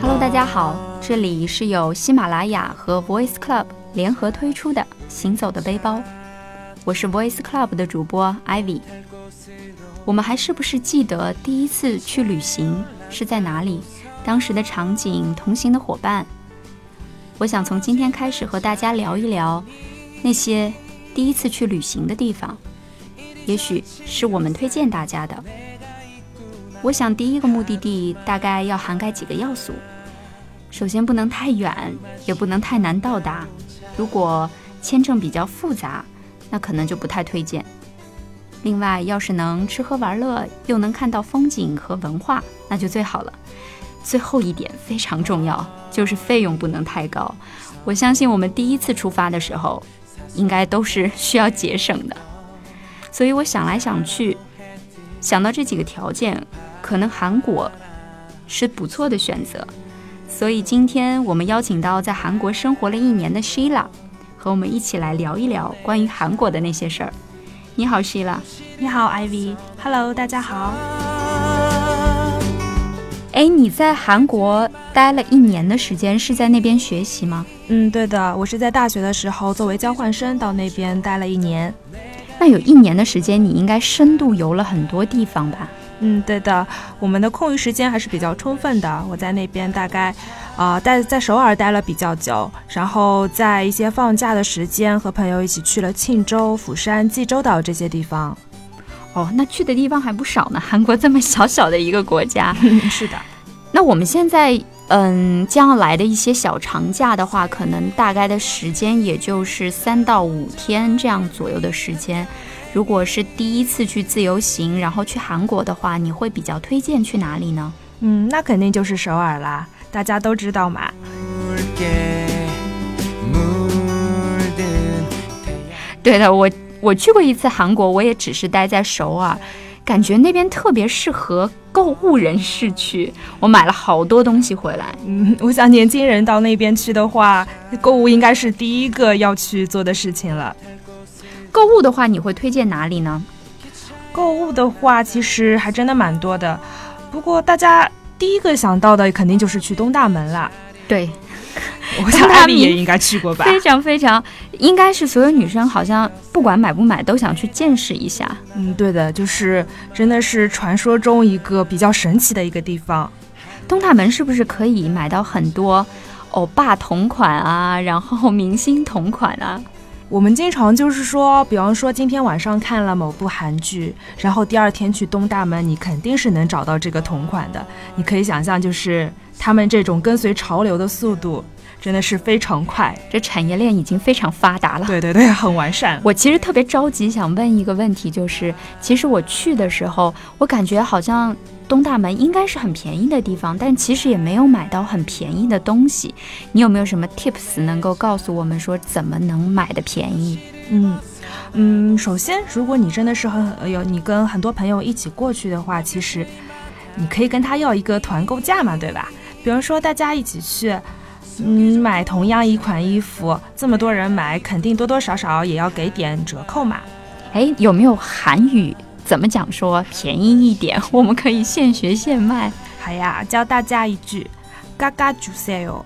Hello，大家好，这里是由喜马拉雅和 Voice Club 联合推出的《行走的背包》，我是 Voice Club 的主播 Ivy。我们还是不是记得第一次去旅行是在哪里？当时的场景、同行的伙伴？我想从今天开始和大家聊一聊那些第一次去旅行的地方，也许是我们推荐大家的。我想第一个目的地大概要涵盖几个要素：首先不能太远，也不能太难到达。如果签证比较复杂，那可能就不太推荐。另外，要是能吃喝玩乐，又能看到风景和文化，那就最好了。最后一点非常重要，就是费用不能太高。我相信我们第一次出发的时候，应该都是 需要节省的。所以我想来想去，想到这几个条件，可能韩国是不错的选择。所以今天我们邀请到在韩国生活了一年的 Sheila，和我们一起来聊一聊关于韩国的那些事儿。你好，Sheila。你好，Ivy。Hello，大家好。哎，你在韩国待了一年的时间，是在那边学习吗？嗯，对的，我是在大学的时候作为交换生到那边待了一年。那有一年的时间，你应该深度游了很多地方吧？嗯，对的，我们的空余时间还是比较充分的。我在那边大概，啊，待在首尔待了比较久，然后在一些放假的时间和朋友一起去了庆州、釜山、济州岛这些地方。哦，那去的地方还不少呢。韩国这么小小的一个国家，是的。那我们现在，嗯，将要来的一些小长假的话，可能大概的时间也就是三到五天这样左右的时间。如果是第一次去自由行，然后去韩国的话，你会比较推荐去哪里呢？嗯，那肯定就是首尔啦，大家都知道嘛。对的，我。我去过一次韩国，我也只是待在首尔，感觉那边特别适合购物人士去。我买了好多东西回来。嗯，我想年轻人到那边去的话，购物应该是第一个要去做的事情了。购物的话，你会推荐哪里呢？购物的话，其实还真的蛮多的。不过大家第一个想到的肯定就是去东大门了。对。我想艾米也应该去过吧，非常非常，应该是所有女生好像不管买不买都想去见识一下。嗯，对的，就是真的是传说中一个比较神奇的一个地方。东大门是不是可以买到很多欧巴同款啊，然后明星同款啊？我们经常就是说，比方说今天晚上看了某部韩剧，然后第二天去东大门，你肯定是能找到这个同款的。你可以想象，就是他们这种跟随潮流的速度。真的是非常快，这产业链已经非常发达了。对对对，很完善。我其实特别着急，想问一个问题，就是其实我去的时候，我感觉好像东大门应该是很便宜的地方，但其实也没有买到很便宜的东西。你有没有什么 tips 能够告诉我们说怎么能买的便宜？嗯嗯，首先，如果你真的是很有你跟很多朋友一起过去的话，其实你可以跟他要一个团购价嘛，对吧？比如说大家一起去。嗯，买同样一款衣服，这么多人买，肯定多多少少也要给点折扣嘛。哎，有没有韩语怎么讲说便宜一点？我们可以现学现卖。好呀，教大家一句，嘎嘎主 sale，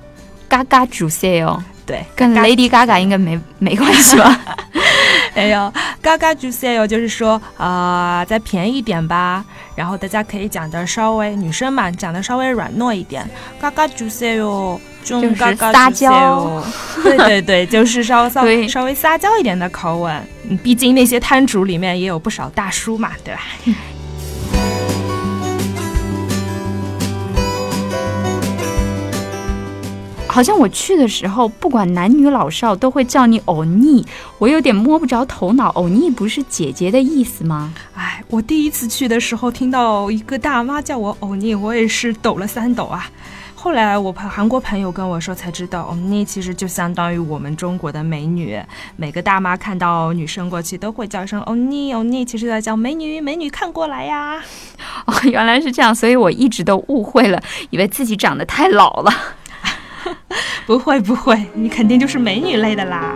嘎嘎主 sale。对，跟 Lady Gaga 应该没没关系吧？哎呦，嘎嘎主 sale 就是说啊，再便宜一点吧。然后大家可以讲的稍微女生嘛，讲的稍微软糯一点，嘎嘎主 sale。就是撒娇，对对对，就是稍稍 稍微撒娇一点的口吻。毕竟那些摊主里面也有不少大叔嘛，对吧？好像我去的时候，不管男女老少都会叫你欧尼，我有点摸不着头脑。欧尼不是姐姐的意思吗？哎，我第一次去的时候听到一个大妈叫我欧尼，我也是抖了三抖啊。后来我朋韩国朋友跟我说才知道，欧尼其实就相当于我们中国的美女。每个大妈看到女生过去都会叫声欧尼，欧尼其实在叫美女，美女看过来呀。哦，原来是这样，所以我一直都误会了，以为自己长得太老了。不会不会，你肯定就是美女类的啦。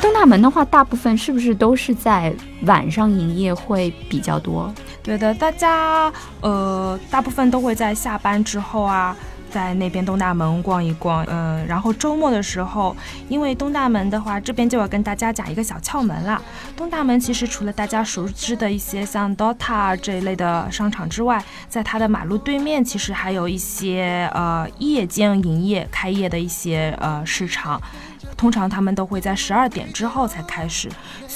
东大门的话，大部分是不是都是在晚上营业会比较多？对的，大家呃，大部分都会在下班之后啊，在那边东大门逛一逛，嗯，然后周末的时候，因为东大门的话，这边就要跟大家讲一个小窍门啦。东大门其实除了大家熟知的一些像 DOTA 这一类的商场之外，在它的马路对面，其实还有一些呃夜间营业开业的一些呃市场。通常他们都会在十二点之后才开始，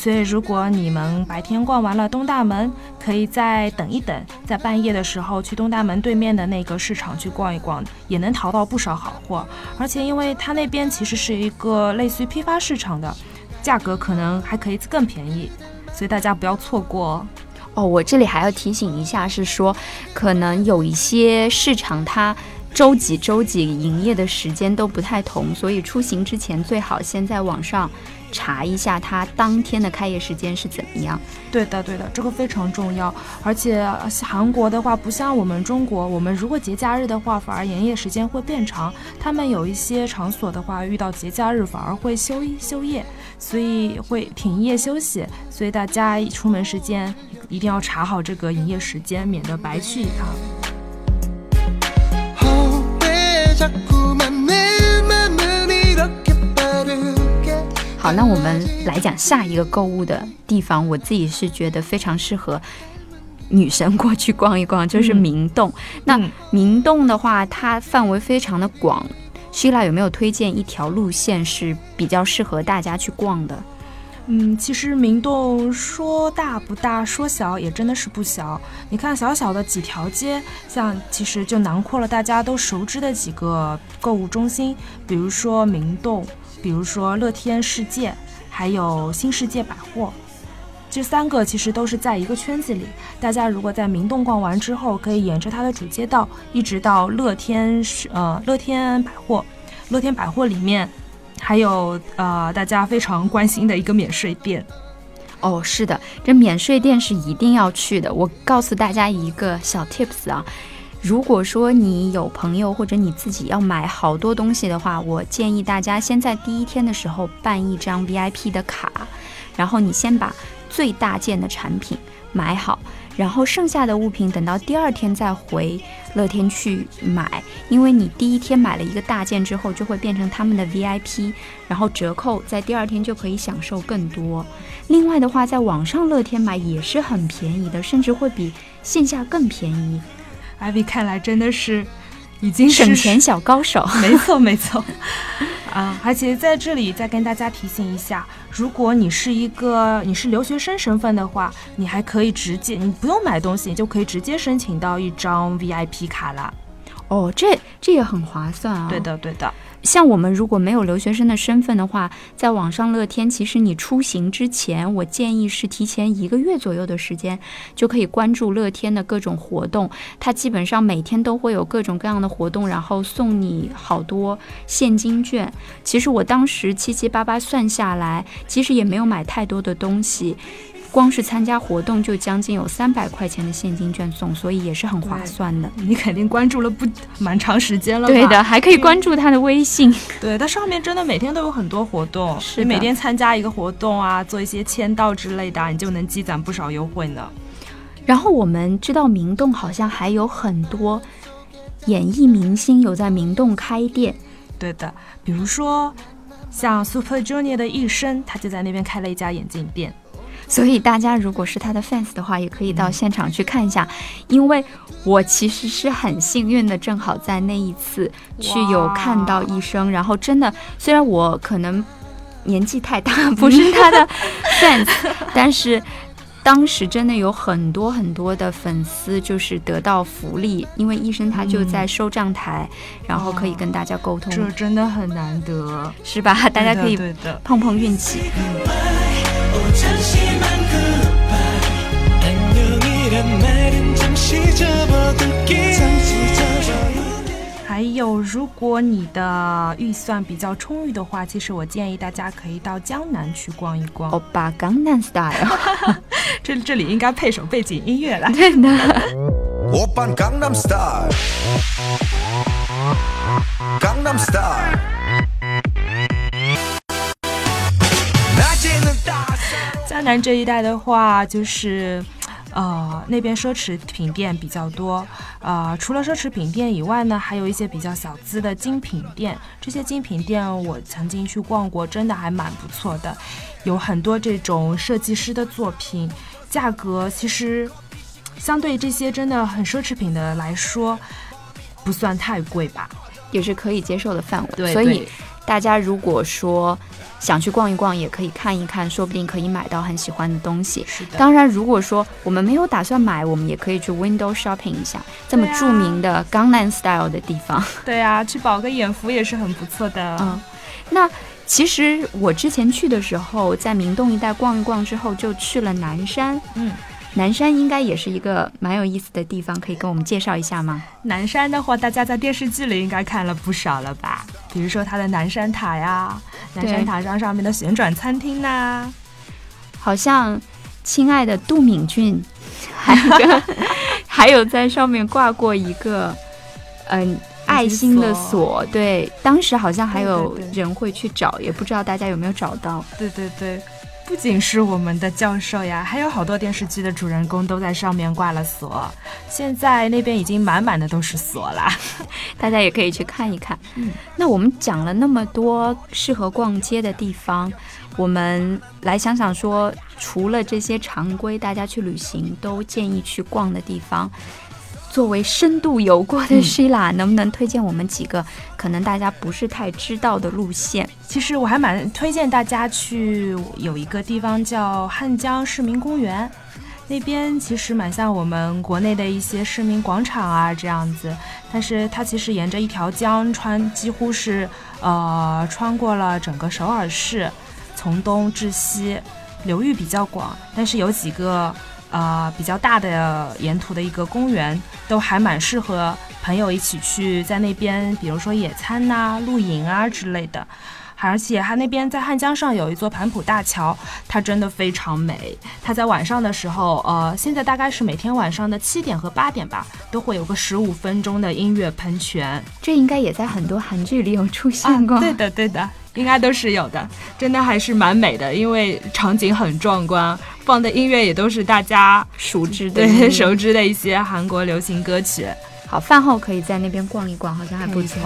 所以如果你们白天逛完了东大门，可以再等一等，在半夜的时候去东大门对面的那个市场去逛一逛，也能淘到不少好货。而且因为它那边其实是一个类似于批发市场的，价格可能还可以更便宜，所以大家不要错过哦。我这里还要提醒一下，是说可能有一些市场它。周几周几营业的时间都不太同，所以出行之前最好先在网上查一下它当天的开业时间是怎么样。对的，对的，这个非常重要。而且韩国的话不像我们中国，我们如果节假日的话，反而营业时间会变长。他们有一些场所的话，遇到节假日反而会休休业，所以会停业休息。所以大家出门时间一定要查好这个营业时间，免得白去一趟。好，那我们来讲下一个购物的地方。我自己是觉得非常适合女生过去逛一逛，就是明洞。那明洞的话，它范围非常的广。希拉有没有推荐一条路线是比较适合大家去逛的？嗯，其实明洞说大不大，说小也真的是不小。你看，小小的几条街，像其实就囊括了大家都熟知的几个购物中心，比如说明洞，比如说乐天世界，还有新世界百货。这三个其实都是在一个圈子里。大家如果在明洞逛完之后，可以沿着它的主街道，一直到乐天呃乐天百货，乐天百货里面。还有呃，大家非常关心的一个免税店，哦，是的，这免税店是一定要去的。我告诉大家一个小 tips 啊，如果说你有朋友或者你自己要买好多东西的话，我建议大家先在第一天的时候办一张 VIP 的卡，然后你先把最大件的产品买好。然后剩下的物品等到第二天再回乐天去买，因为你第一天买了一个大件之后，就会变成他们的 VIP，然后折扣在第二天就可以享受更多。另外的话，在网上乐天买也是很便宜的，甚至会比线下更便宜。Ivy 看来真的是已经省钱小高手，没 错没错。啊，而且在这里再跟大家提醒一下，如果你是一个你是留学生身份的话，你还可以直接，你不用买东西，你就可以直接申请到一张 VIP 卡啦。哦，这这也很划算啊。对的，对的。像我们如果没有留学生的身份的话，在网上乐天，其实你出行之前，我建议是提前一个月左右的时间，就可以关注乐天的各种活动。它基本上每天都会有各种各样的活动，然后送你好多现金券。其实我当时七七八八算下来，其实也没有买太多的东西。光是参加活动就将近有三百块钱的现金券送，所以也是很划算的。你肯定关注了不蛮长时间了，对的，还可以关注他的微信。对，它上面真的每天都有很多活动，是每天参加一个活动啊，做一些签到之类的，你就能积攒不少优惠呢。然后我们知道明洞好像还有很多演艺明星有在明洞开店，对的，比如说像 Super Junior 的一生，他就在那边开了一家眼镜店。所以大家如果是他的 fans 的话，也可以到现场去看一下，因为我其实是很幸运的，正好在那一次去有看到医生，然后真的，虽然我可能年纪太大，不是他的 fans，但是当时真的有很多很多的粉丝就是得到福利，因为医生他就在收账台，然后可以跟大家沟通，这真的很难得，是吧？大家可以碰碰运气。还有，如果你的预算比较充裕的话，其实我建议大家可以到江南去逛一逛。欧巴江南 style，这这里应该配首背景音乐了。对的。欧巴江南 style，江南 style。南这一带的话，就是。呃，那边奢侈品店比较多，呃，除了奢侈品店以外呢，还有一些比较小资的精品店。这些精品店我曾经去逛过，真的还蛮不错的，有很多这种设计师的作品，价格其实相对这些真的很奢侈品的来说，不算太贵吧，也是可以接受的范围。对，所以大家如果说。想去逛一逛，也可以看一看，说不定可以买到很喜欢的东西。是的。当然，如果说我们没有打算买，我们也可以去 window shopping 一下，这么著名的江南 style 的地方。对啊，去饱个眼福也是很不错的。嗯，那其实我之前去的时候，在明洞一带逛一逛之后，就去了南山。嗯。南山应该也是一个蛮有意思的地方，可以跟我们介绍一下吗？南山的话，大家在电视剧里应该看了不少了吧？比如说它的南山塔呀，南山塔上上面的旋转餐厅呐，好像亲爱的杜敏俊，还有 还有在上面挂过一个嗯爱心的锁，对，当时好像还有人会去找，也不知道大家有没有找到。对对对。不仅是我们的教授呀，还有好多电视剧的主人公都在上面挂了锁。现在那边已经满满的都是锁了，大家也可以去看一看。嗯，那我们讲了那么多适合逛街的地方，我们来想想说，除了这些常规大家去旅行都建议去逛的地方。作为深度游过的 Shila，能不能推荐我们几个可能大家不是太知道的路线？其实我还蛮推荐大家去有一个地方叫汉江市民公园，那边其实蛮像我们国内的一些市民广场啊这样子，但是它其实沿着一条江穿，几乎是呃穿过了整个首尔市，从东至西，流域比较广，但是有几个。呃，比较大的沿途的一个公园，都还蛮适合朋友一起去在那边，比如说野餐呐、露营啊之类的。而且它那边在汉江上有一座盘浦大桥，它真的非常美。它在晚上的时候，呃，现在大概是每天晚上的七点和八点吧，都会有个十五分钟的音乐喷泉。这应该也在很多韩剧里有出现过。对的，对的。应该都是有的，真的还是蛮美的，因为场景很壮观，放的音乐也都是大家熟知的、对熟知的一些韩国流行歌曲。好，饭后可以在那边逛一逛，好像还不错。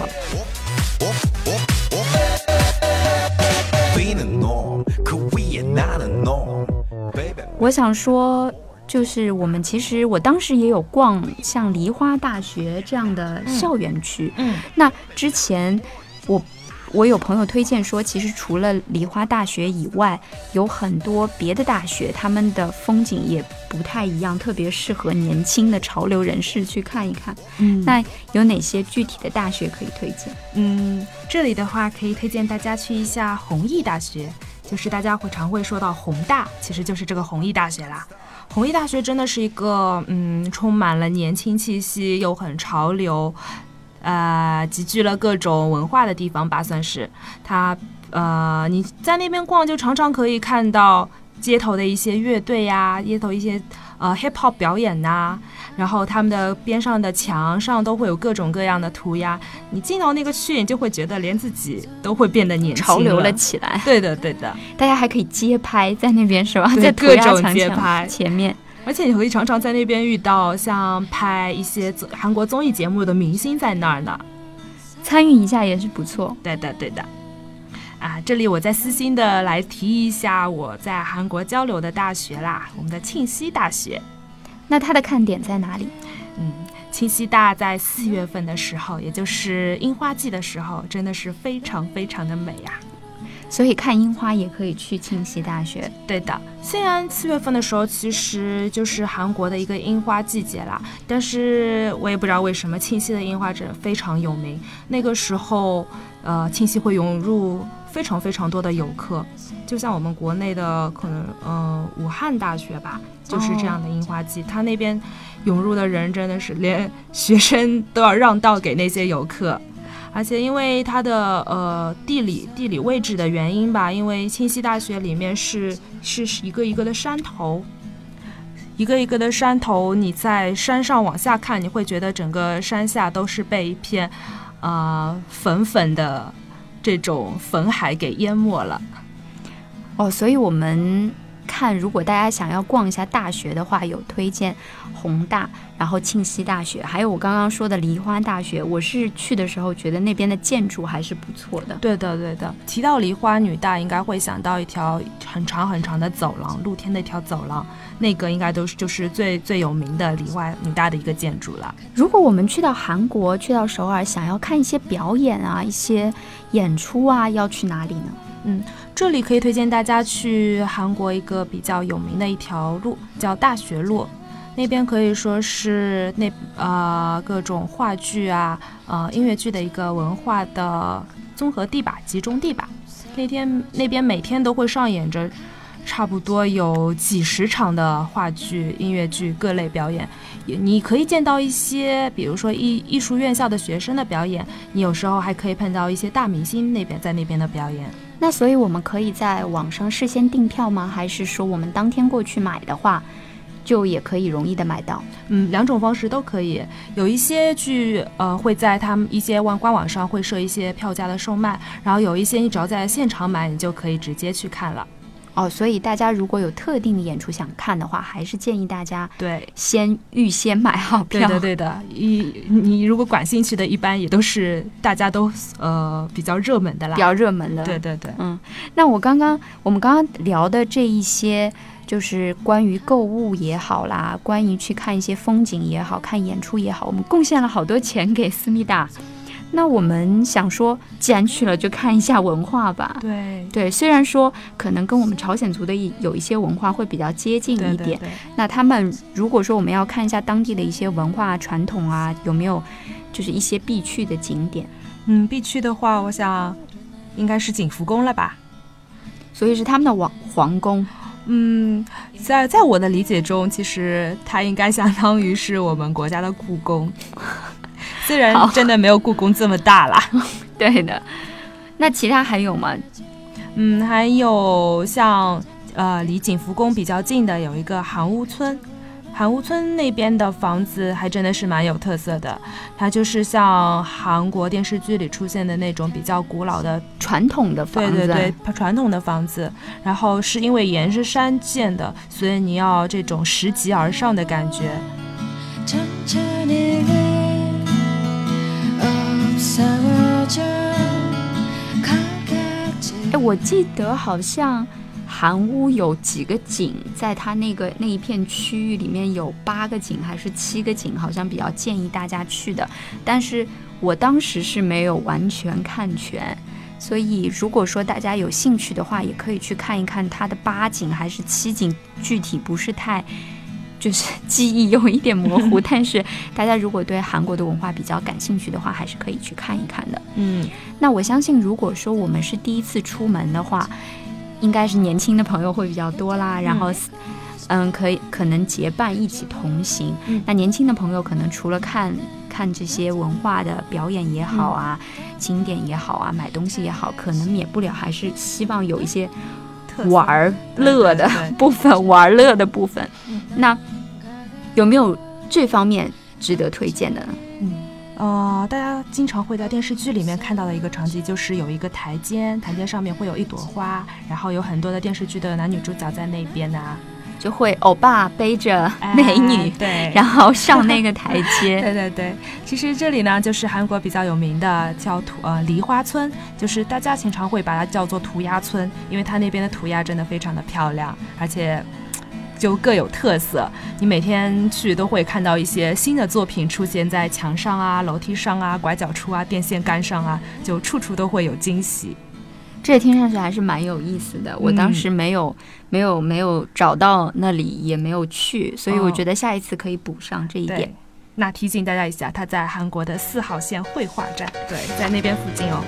我想说，就是我们其实我当时也有逛像梨花大学这样的校园区，嗯，那之前我。我有朋友推荐说，其实除了梨花大学以外，有很多别的大学，他们的风景也不太一样，特别适合年轻的潮流人士去看一看。嗯，那有哪些具体的大学可以推荐？嗯，这里的话可以推荐大家去一下弘毅大学，就是大家会常会说到弘大，其实就是这个弘毅大学啦。弘毅大学真的是一个嗯，充满了年轻气息又很潮流。呃，集聚了各种文化的地方吧，算是它。呃，你在那边逛，就常常可以看到街头的一些乐队呀，街头一些呃 hip hop 表演呐。然后他们的边上的墙上都会有各种各样的涂鸦。你进到那个区，你就会觉得连自己都会变得年轻、潮流了起来。对的，对的。大家还可以街拍在那边是吧？在各种街拍前面。而且你会常常在那边遇到像拍一些韩国综艺节目的明星在那儿呢，参与一下也是不错。对的，对的。啊，这里我再私心的来提一下我在韩国交流的大学啦，我们的庆熙大学。那它的看点在哪里？嗯，庆熙大在四月份的时候，也就是樱花季的时候，真的是非常非常的美呀。所以看樱花也可以去庆熙大学。对的，虽然四月份的时候其实就是韩国的一个樱花季节啦，但是我也不知道为什么庆熙的樱花真的非常有名。那个时候，呃，庆熙会涌入非常非常多的游客，就像我们国内的可能，呃，武汉大学吧，就是这样的樱花季，它那边涌入的人真的是连学生都要让道给那些游客。而且因为它的呃地理地理位置的原因吧，因为庆熙大学里面是是一个一个的山头，一个一个的山头，你在山上往下看，你会觉得整个山下都是被一片啊粉粉的这种粉海给淹没了。哦，所以我们看，如果大家想要逛一下大学的话，有推荐宏大，然后庆熙大学，还有我刚刚说的梨花大学。我是去的时候觉得那边的建筑还是不错的。对的，对的。提到梨花女大，应该会想到一条很长很长的走廊，露天的一条走廊，那个应该都是就是最最有名的梨花女大的一个建筑了。如果我们去到韩国，去到首尔，想要看一些表演啊，一些演出啊，要去哪里呢？嗯，这里可以推荐大家去韩国一个比较有名的一条路，叫大学路。那边可以说是那呃各种话剧啊、呃音乐剧的一个文化的综合地吧、集中地吧。那天那边每天都会上演着差不多有几十场的话剧、音乐剧各类表演。你可以见到一些，比如说艺艺术院校的学生的表演，你有时候还可以碰到一些大明星那边在那边的表演。那所以我们可以在网上事先订票吗？还是说我们当天过去买的话，就也可以容易的买到？嗯，两种方式都可以。有一些剧呃会在他们一些网官网上会设一些票价的售卖，然后有一些你只要在现场买，你就可以直接去看了。哦，所以大家如果有特定的演出想看的话，还是建议大家对先预先买好票。对的，对的。一你如果感兴趣的，一般也都是大家都呃比较热门的啦，比较热门的。对对对，嗯。那我刚刚我们刚刚聊的这一些，就是关于购物也好啦，关于去看一些风景也好看演出也好，我们贡献了好多钱给思密达。那我们想说，既然去了，就看一下文化吧。对对，虽然说可能跟我们朝鲜族的一有一些文化会比较接近一点。那他们如果说我们要看一下当地的一些文化传统啊，有没有就是一些必去的景点？嗯，必去的话，我想应该是景福宫了吧。所以是他们的王皇宫。嗯，在在我的理解中，其实它应该相当于是我们国家的故宫。虽然真的没有故宫这么大啦，对的。那其他还有吗？嗯，还有像呃，离景福宫比较近的有一个韩屋村，韩屋村那边的房子还真的是蛮有特色的。它就是像韩国电视剧里出现的那种比较古老的传统的房子，对对对，传统的房子。然后是因为沿着山建的，所以你要这种拾级而上的感觉。哎，我记得好像韩屋有几个景，在它那个那一片区域里面有八个景还是七个景，好像比较建议大家去的。但是我当时是没有完全看全，所以如果说大家有兴趣的话，也可以去看一看它的八景还是七景，具体不是太。就是 记忆有一点模糊，但是大家如果对韩国的文化比较感兴趣的话，还是可以去看一看的。嗯，那我相信，如果说我们是第一次出门的话，应该是年轻的朋友会比较多啦。然后，嗯，可以可能结伴一起同行。那年轻的朋友可能除了看看这些文化的表演也好啊，景点也好啊，买东西也好，可能免不了还是希望有一些。玩乐的部分，玩乐的部分，那有没有这方面值得推荐的呢？嗯，呃，大家经常会在电视剧里面看到的一个场景，就是有一个台阶，台阶上面会有一朵花，然后有很多的电视剧的男女主角在那边呢。就会欧巴背着美女，对，然后上那个台阶。对 对对，其实这里呢，就是韩国比较有名的叫涂呃梨花村，就是大家经常会把它叫做涂鸦村，因为它那边的涂鸦真的非常的漂亮，而且就各有特色。你每天去都会看到一些新的作品出现在墙上啊、楼梯上啊、拐角处啊、电线杆上啊，就处处都会有惊喜。这听上去还是蛮有意思的。我当时没有、没有、没有找到那里，也没有去，所以我觉得下一次可以补上这一点。那提醒大家一下，它在韩国的四号线绘画站，对，在那边附近哦。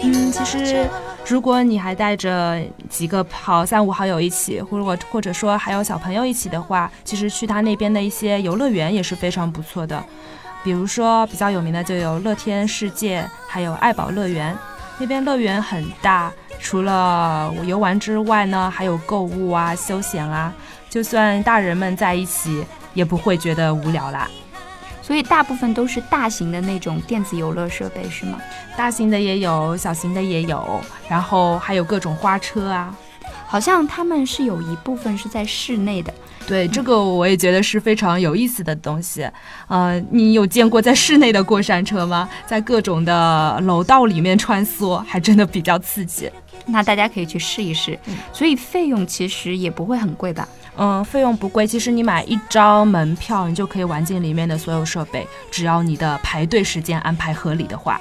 嗯，其实如果你还带着几个好三五好友一起，或者或者说还有小朋友一起的话，其实去他那边的一些游乐园也是非常不错的。比如说比较有名的就有乐天世界，还有爱宝乐园。那边乐园很大，除了游玩之外呢，还有购物啊、休闲啊，就算大人们在一起也不会觉得无聊啦。所以大部分都是大型的那种电子游乐设备，是吗？大型的也有，小型的也有，然后还有各种花车啊。好像他们是有一部分是在室内的。对，这个我也觉得是非常有意思的东西。呃，你有见过在室内的过山车吗？在各种的楼道里面穿梭，还真的比较刺激。那大家可以去试一试。所以费用其实也不会很贵吧？嗯，费用不贵。其实你买一张门票，你就可以玩进里面的所有设备。只要你的排队时间安排合理的话，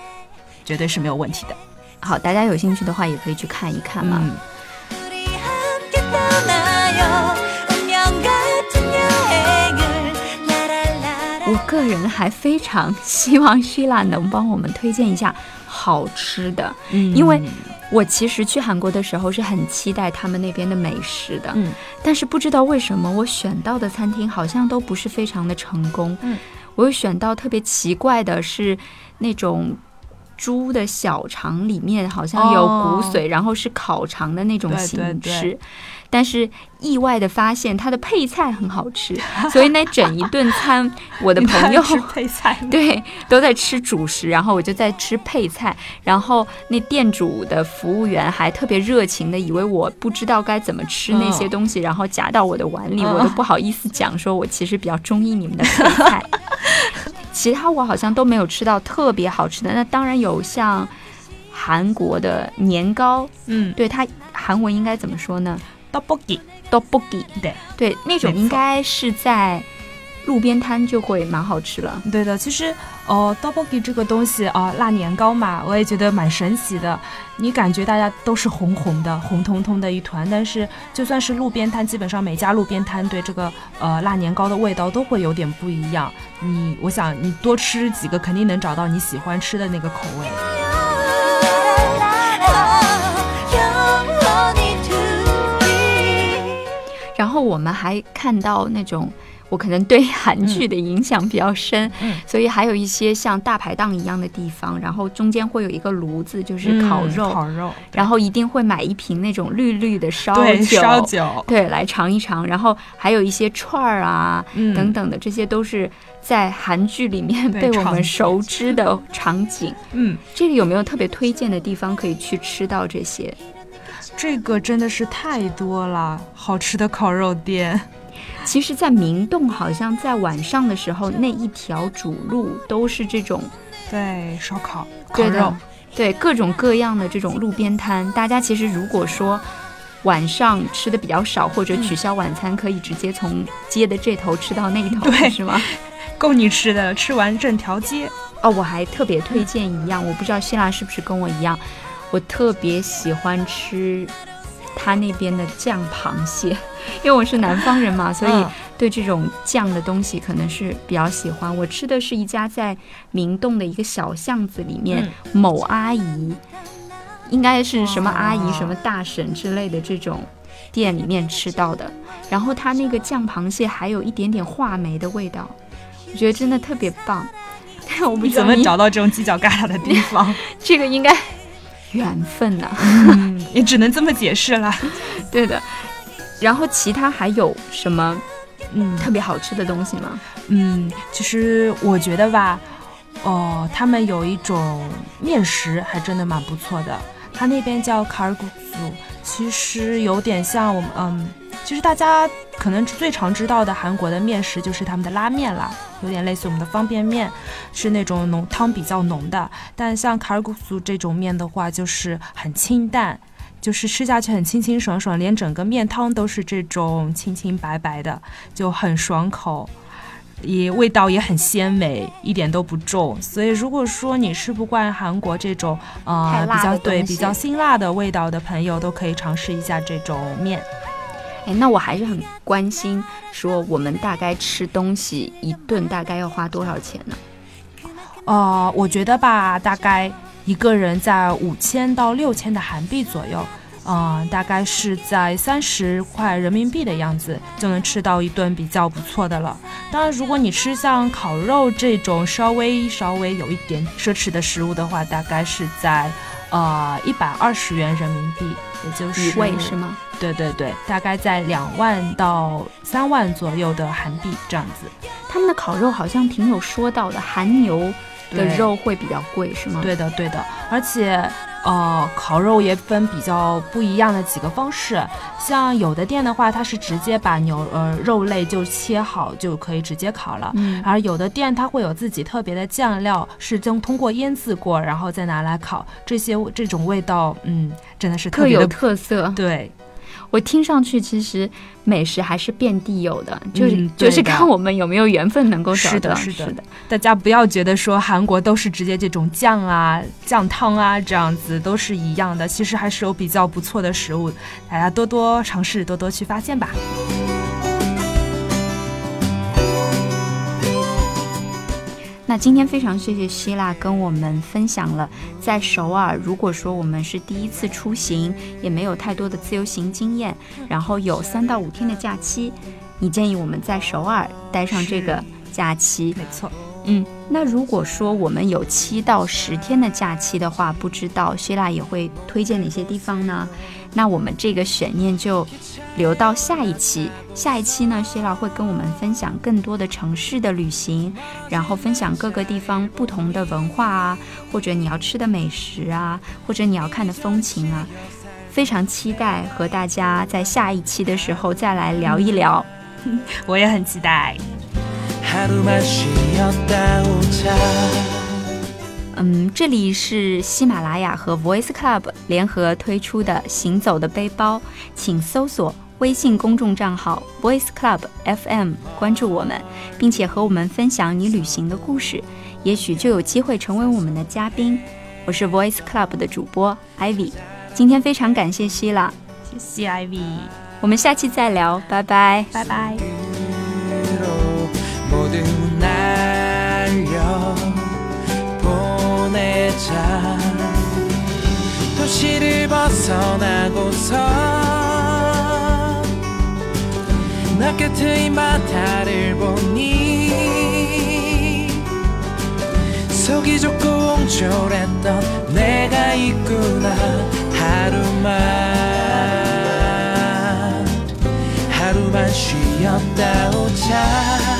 绝对是没有问题的。好，大家有兴趣的话也可以去看一看嘛。我人还非常希望希腊能帮我们推荐一下好吃的，嗯，因为。我其实去韩国的时候是很期待他们那边的美食的，嗯，但是不知道为什么我选到的餐厅好像都不是非常的成功，嗯，我又选到特别奇怪的是那种猪的小肠里面好像有骨髓，然后是烤肠的那种形式。但是意外的发现，它的配菜很好吃，所以那整一顿餐，我的朋友 配菜 对都在吃主食，然后我就在吃配菜，然后那店主的服务员还特别热情的，以为我不知道该怎么吃那些东西，然后夹到我的碗里，我都不好意思讲，说我其实比较中意你们的配菜。其他我好像都没有吃到特别好吃的，那当然有像韩国的年糕，嗯，对它韩文应该怎么说呢？Dobbogi，Dobbogi，对对，那种应该是在路边摊就会蛮好吃了。对的，其实哦，Dobbogi 这个东西啊，辣年糕嘛，我也觉得蛮神奇的。你感觉大家都是红红的、红彤彤的一团，但是就算是路边摊，基本上每家路边摊对这个呃辣年糕的味道都会有点不一样。你，我想你多吃几个，肯定能找到你喜欢吃的那个口味。然后我们还看到那种，我可能对韩剧的影响比较深，所以还有一些像大排档一样的地方，然后中间会有一个炉子，就是烤肉，烤肉，然后一定会买一瓶那种绿绿的烧酒，烧酒，对，来尝一尝。然后还有一些串儿啊，等等的，这些都是在韩剧里面被我们熟知的场景。嗯，这里有没有特别推荐的地方可以去吃到这些？这个真的是太多了，好吃的烤肉店。其实，在明洞，好像在晚上的时候，那一条主路都是这种，对，烧烤、烤肉，对各种各样的这种路边摊。大家其实如果说晚上吃的比较少，或者取消晚餐，可以直接从街的这头吃到那头，是吗？够你吃的，吃完整条街。哦，我还特别推荐一样，我不知道希腊是不是跟我一样。我特别喜欢吃他那边的酱螃蟹，因为我是南方人嘛，所以对这种酱的东西可能是比较喜欢。我吃的是一家在明洞的一个小巷子里面，某阿姨，应该是什么阿姨、什么大婶之类的这种店里面吃到的。然后它那个酱螃蟹还有一点点话梅的味道，我觉得真的特别棒。我不怎么找到这种犄角旮旯的地 方，这个应该。缘分呐，也只能这么解释了。对的，然后其他还有什么嗯特别好吃的东西吗？嗯，其实我觉得吧，哦，他们有一种面食还真的蛮不错的，他那边叫卡尔古族，其实有点像我们嗯。其实大家可能最常知道的韩国的面食就是他们的拉面啦，有点类似我们的方便面，是那种浓汤比较浓的。但像卡尔古苏这种面的话，就是很清淡，就是吃下去很清清爽爽，连整个面汤都是这种清清白白的，就很爽口，也味道也很鲜美，一点都不重。所以如果说你吃不惯韩国这种呃比较对比较辛辣的味道的朋友，都可以尝试一下这种面。哎，那我还是很关心，说我们大概吃东西一顿大概要花多少钱呢？呃，我觉得吧，大概一个人在五千到六千的韩币左右。嗯，大概是在三十块人民币的样子，就能吃到一顿比较不错的了。当然，如果你吃像烤肉这种稍微稍微有一点奢侈的食物的话，大概是在呃一百二十元人民币，也就是一位是吗？对对对，大概在两万到三万左右的韩币这样子。他们的烤肉好像挺有说道的，韩牛的肉会比较贵，是吗？，对的，对的，而且呃，烤肉也分比较不一样的几个方式，像有的店的话，它是直接把牛呃肉类就切好就可以直接烤了。嗯，而有的店它会有自己特别的酱料，是经通过腌制过，然后再拿来烤。这些这种味道，嗯，真的是特特有特色。对，我听上去其实美食还是遍地有的，就是、嗯 就是看我们有没有缘分能够找到。是的是的是的，大家不要觉得说韩国都是直接这种酱啊、酱汤啊这样子都是一样的，其实还是有比较不错的食物，大家多多尝试，多多去发现吧。那今天非常谢谢希腊跟我们分享了在首尔，如果说我们是第一次出行，也没有太多的自由行经验，然后有三到五天的假期，你建议我们在首尔待上这个假期。没错，嗯，那如果说我们有七到十天的假期的话，不知道希腊也会推荐哪些地方呢？那我们这个悬念就留到下一期。下一期呢，谢老会跟我们分享更多的城市的旅行，然后分享各个地方不同的文化啊，或者你要吃的美食啊，或者你要看的风情啊。非常期待和大家在下一期的时候再来聊一聊。我也很期待。嗯这里是喜马拉雅和 voice club 联合推出的行走的背包请搜索微信公众账号 voice club fm 关注我们并且和我们分享你旅行的故事也许就有机会成为我们的嘉宾。我是 voice club 的主播 ivy 今天非常感谢希拉谢谢 ivy 我们下期再聊拜拜。拜拜。 보내자. 도시를 벗어나고서 나 끝의 바다를 보니 속이 좁고 옹졸했던 내가 있구나. 하루만 하루만 쉬었다 오자